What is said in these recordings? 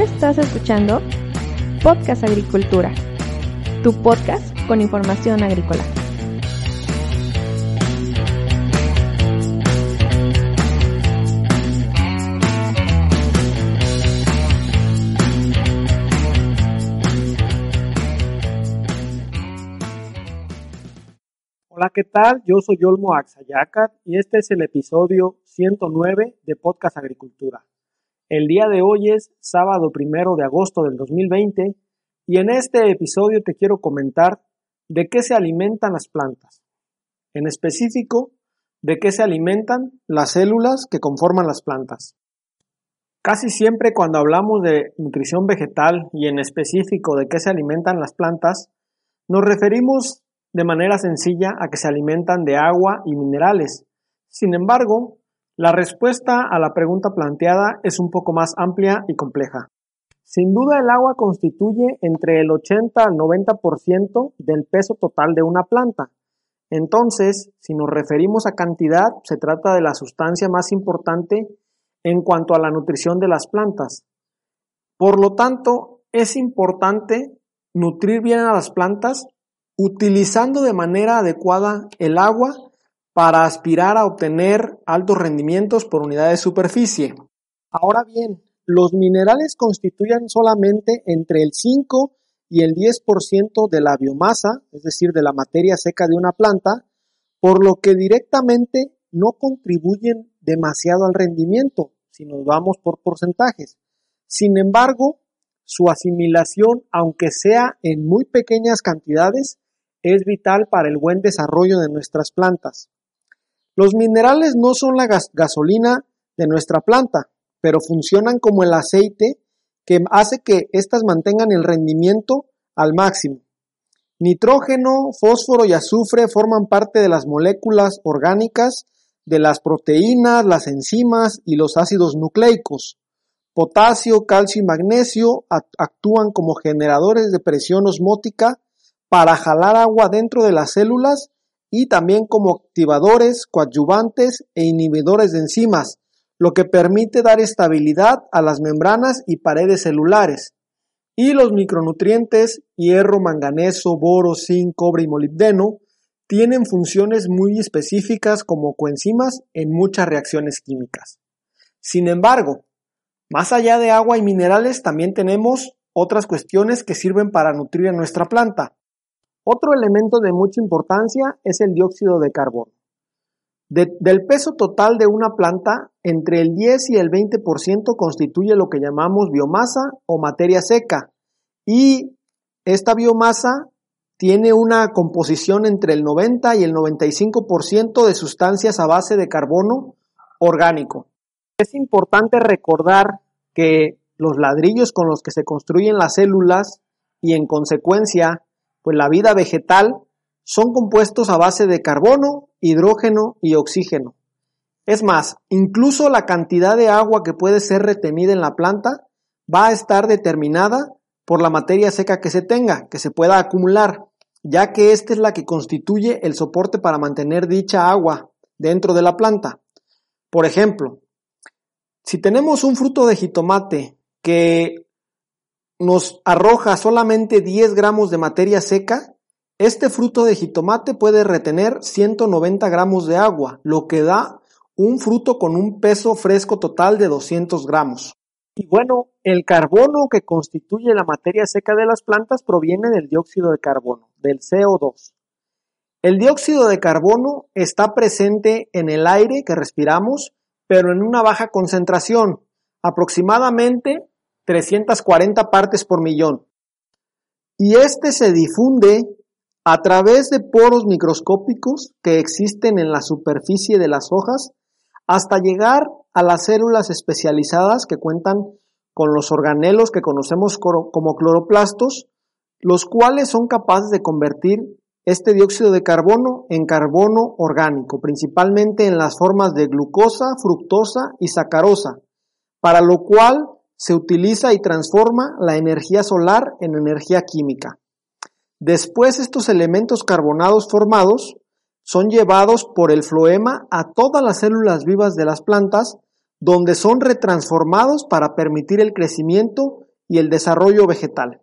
Estás escuchando Podcast Agricultura, tu podcast con información agrícola. Hola, ¿qué tal? Yo soy Olmo Axayacat y este es el episodio 109 de Podcast Agricultura. El día de hoy es sábado primero de agosto del 2020 y en este episodio te quiero comentar de qué se alimentan las plantas. En específico, de qué se alimentan las células que conforman las plantas. Casi siempre cuando hablamos de nutrición vegetal y en específico de qué se alimentan las plantas, nos referimos de manera sencilla a que se alimentan de agua y minerales. Sin embargo, la respuesta a la pregunta planteada es un poco más amplia y compleja. Sin duda el agua constituye entre el 80 al 90% del peso total de una planta. Entonces, si nos referimos a cantidad, se trata de la sustancia más importante en cuanto a la nutrición de las plantas. Por lo tanto, es importante nutrir bien a las plantas utilizando de manera adecuada el agua para aspirar a obtener altos rendimientos por unidad de superficie. Ahora bien, los minerales constituyen solamente entre el 5 y el 10% de la biomasa, es decir, de la materia seca de una planta, por lo que directamente no contribuyen demasiado al rendimiento, si nos vamos por porcentajes. Sin embargo, su asimilación, aunque sea en muy pequeñas cantidades, es vital para el buen desarrollo de nuestras plantas. Los minerales no son la gasolina de nuestra planta, pero funcionan como el aceite que hace que éstas mantengan el rendimiento al máximo. Nitrógeno, fósforo y azufre forman parte de las moléculas orgánicas de las proteínas, las enzimas y los ácidos nucleicos. Potasio, calcio y magnesio actúan como generadores de presión osmótica para jalar agua dentro de las células y también como activadores, coadyuvantes e inhibidores de enzimas, lo que permite dar estabilidad a las membranas y paredes celulares. Y los micronutrientes hierro, manganeso, boro, zinc, cobre y molibdeno tienen funciones muy específicas como coenzimas en muchas reacciones químicas. Sin embargo, más allá de agua y minerales también tenemos otras cuestiones que sirven para nutrir a nuestra planta. Otro elemento de mucha importancia es el dióxido de carbono. del peso total de una planta, entre el 10 y el 20% constituye lo que llamamos biomasa o materia seca. Y esta biomasa tiene una composición entre el 90 y el 95% de sustancias a base de carbono orgánico. Es importante recordar que los ladrillos con los que se construyen las células y en consecuencia pues la vida vegetal son compuestos a base de carbono, hidrógeno y oxígeno. Es más, incluso la cantidad de agua que puede ser retenida en la planta va a estar determinada por la materia seca que se tenga, que se pueda acumular, ya que esta es la que constituye el soporte para mantener dicha agua dentro de la planta. Por ejemplo, si tenemos un fruto de jitomate que nos arroja solamente 10 gramos de materia seca, este fruto de jitomate puede retener 190 gramos de agua, lo que da un fruto con un peso fresco total de 200 gramos. Y bueno, el carbono que constituye la materia seca de las plantas proviene del dióxido de carbono, del CO2. El dióxido de carbono está presente en el aire que respiramos, pero en una baja concentración, aproximadamente 340 partes por millón. Y este se difunde a través de poros microscópicos que existen en la superficie de las hojas hasta llegar a las células especializadas que cuentan con los organelos que conocemos como cloroplastos, los cuales son capaces de convertir este dióxido de carbono en carbono orgánico, principalmente en las formas de glucosa, fructosa y sacarosa, para lo cual se utiliza y transforma la energía solar en energía química. Después estos elementos carbonados formados son llevados por el floema a todas las células vivas de las plantas, donde son retransformados para permitir el crecimiento y el desarrollo vegetal.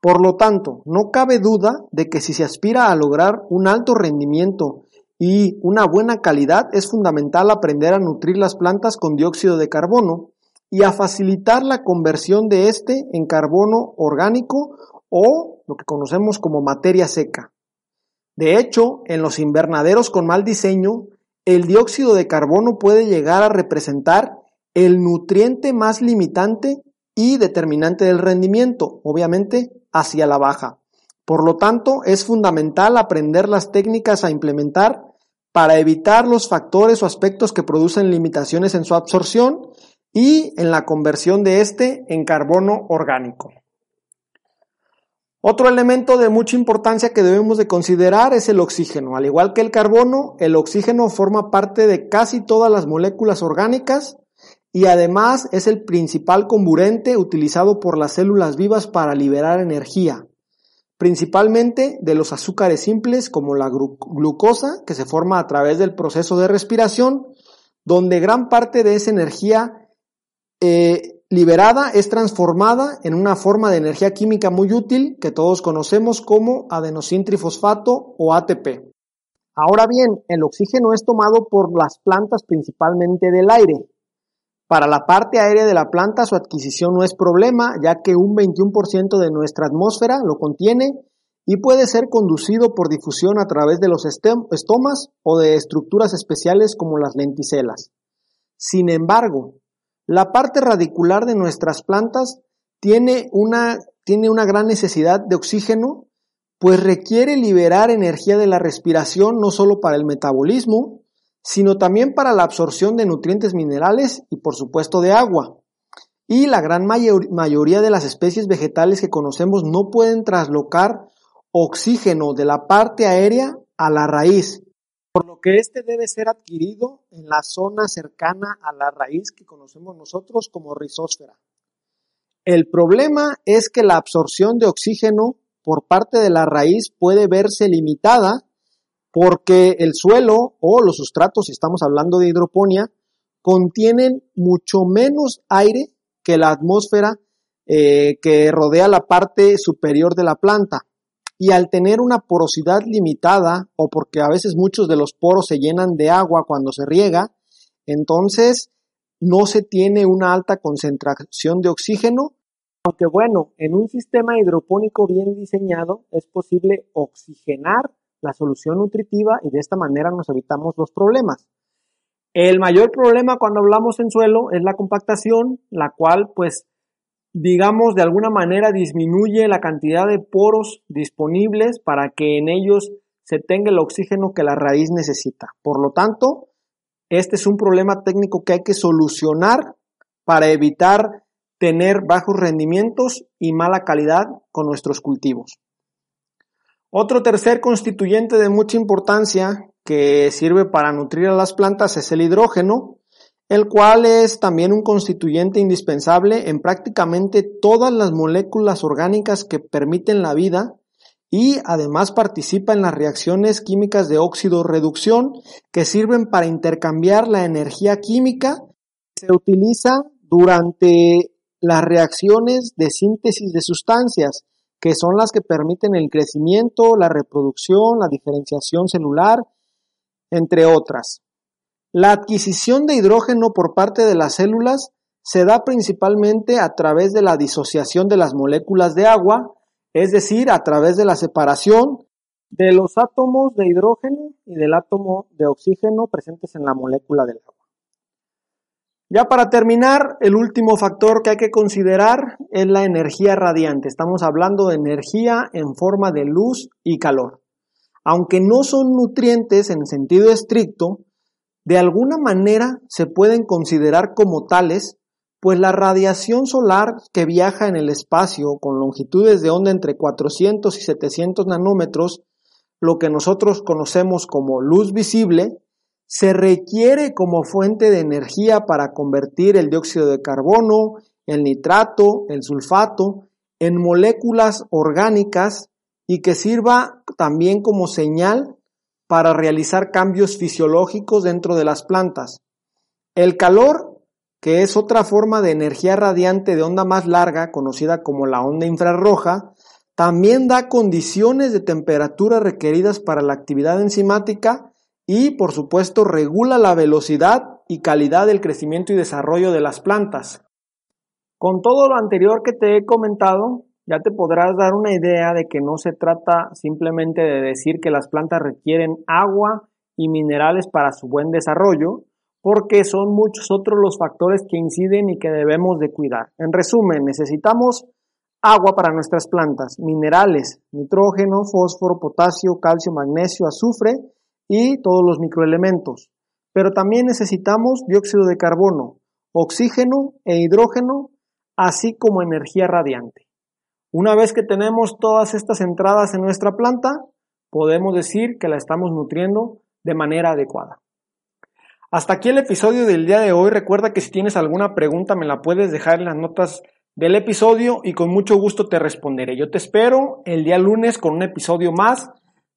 Por lo tanto, no cabe duda de que si se aspira a lograr un alto rendimiento y una buena calidad, es fundamental aprender a nutrir las plantas con dióxido de carbono y a facilitar la conversión de este en carbono orgánico o lo que conocemos como materia seca. De hecho, en los invernaderos con mal diseño, el dióxido de carbono puede llegar a representar el nutriente más limitante y determinante del rendimiento, obviamente hacia la baja. Por lo tanto, es fundamental aprender las técnicas a implementar para evitar los factores o aspectos que producen limitaciones en su absorción y en la conversión de este en carbono orgánico. Otro elemento de mucha importancia que debemos de considerar es el oxígeno. Al igual que el carbono, el oxígeno forma parte de casi todas las moléculas orgánicas y además es el principal comburente utilizado por las células vivas para liberar energía, principalmente de los azúcares simples como la glucosa, que se forma a través del proceso de respiración, donde gran parte de esa energía eh, liberada es transformada en una forma de energía química muy útil que todos conocemos como adenosintrifosfato o ATP. Ahora bien, el oxígeno es tomado por las plantas principalmente del aire, para la parte aérea de la planta su adquisición no es problema, ya que un 21% de nuestra atmósfera lo contiene y puede ser conducido por difusión a través de los estomas o de estructuras especiales como las lenticelas. Sin embargo, la parte radicular de nuestras plantas tiene una, tiene una gran necesidad de oxígeno, pues requiere liberar energía de la respiración no solo para el metabolismo, sino también para la absorción de nutrientes minerales y por supuesto de agua. Y la gran mayoría de las especies vegetales que conocemos no pueden traslocar oxígeno de la parte aérea a la raíz, por lo que éste debe ser adquirido en la zona cercana a la raíz que conocemos nosotros como rizósfera. El problema es que la absorción de oxígeno por parte de la raíz puede verse limitada porque el suelo o los sustratos, si estamos hablando de hidroponía, contienen mucho menos aire que la atmósfera eh, que rodea la parte superior de la planta. Y al tener una porosidad limitada, o porque a veces muchos de los poros se llenan de agua cuando se riega, entonces no se tiene una alta concentración de oxígeno, aunque bueno, en un sistema hidropónico bien diseñado es posible oxigenar la solución nutritiva y de esta manera nos evitamos los problemas. El mayor problema cuando hablamos en suelo es la compactación, la cual pues digamos de alguna manera disminuye la cantidad de poros disponibles para que en ellos se tenga el oxígeno que la raíz necesita. Por lo tanto, este es un problema técnico que hay que solucionar para evitar tener bajos rendimientos y mala calidad con nuestros cultivos. Otro tercer constituyente de mucha importancia que sirve para nutrir a las plantas es el hidrógeno, el cual es también un constituyente indispensable en prácticamente todas las moléculas orgánicas que permiten la vida y además participa en las reacciones químicas de óxido-reducción que sirven para intercambiar la energía química que se utiliza durante las reacciones de síntesis de sustancias que son las que permiten el crecimiento, la reproducción, la diferenciación celular, entre otras. La adquisición de hidrógeno por parte de las células se da principalmente a través de la disociación de las moléculas de agua, es decir, a través de la separación de los átomos de hidrógeno y del átomo de oxígeno presentes en la molécula del agua. Ya para terminar, el último factor que hay que considerar es la energía radiante. Estamos hablando de energía en forma de luz y calor. Aunque no son nutrientes en sentido estricto, de alguna manera se pueden considerar como tales, pues la radiación solar que viaja en el espacio con longitudes de onda entre 400 y 700 nanómetros, lo que nosotros conocemos como luz visible, se requiere como fuente de energía para convertir el dióxido de carbono, el nitrato, el sulfato en moléculas orgánicas y que sirva también como señal para realizar cambios fisiológicos dentro de las plantas. El calor que es otra forma de energía radiante de onda más larga, conocida como la onda infrarroja, también da condiciones de temperatura requeridas para la actividad enzimática y, por supuesto, regula la velocidad y calidad del crecimiento y desarrollo de las plantas. Con todo lo anterior que te he comentado, ya te podrás dar una idea de que no se trata simplemente de decir que las plantas requieren agua y minerales para su buen desarrollo, porque son muchos otros los factores que inciden y que debemos de cuidar. En resumen, necesitamos agua para nuestras plantas, minerales, nitrógeno, fósforo, potasio, calcio, magnesio, azufre y todos los microelementos. Pero también necesitamos dióxido de carbono, oxígeno e hidrógeno, así como energía radiante. Una vez que tenemos todas estas entradas en nuestra planta, podemos decir que la estamos nutriendo de manera adecuada. Hasta aquí el episodio del día de hoy. Recuerda que si tienes alguna pregunta me la puedes dejar en las notas del episodio y con mucho gusto te responderé. Yo te espero el día lunes con un episodio más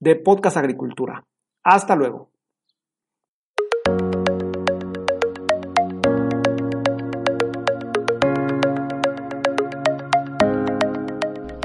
de Podcast Agricultura. Hasta luego.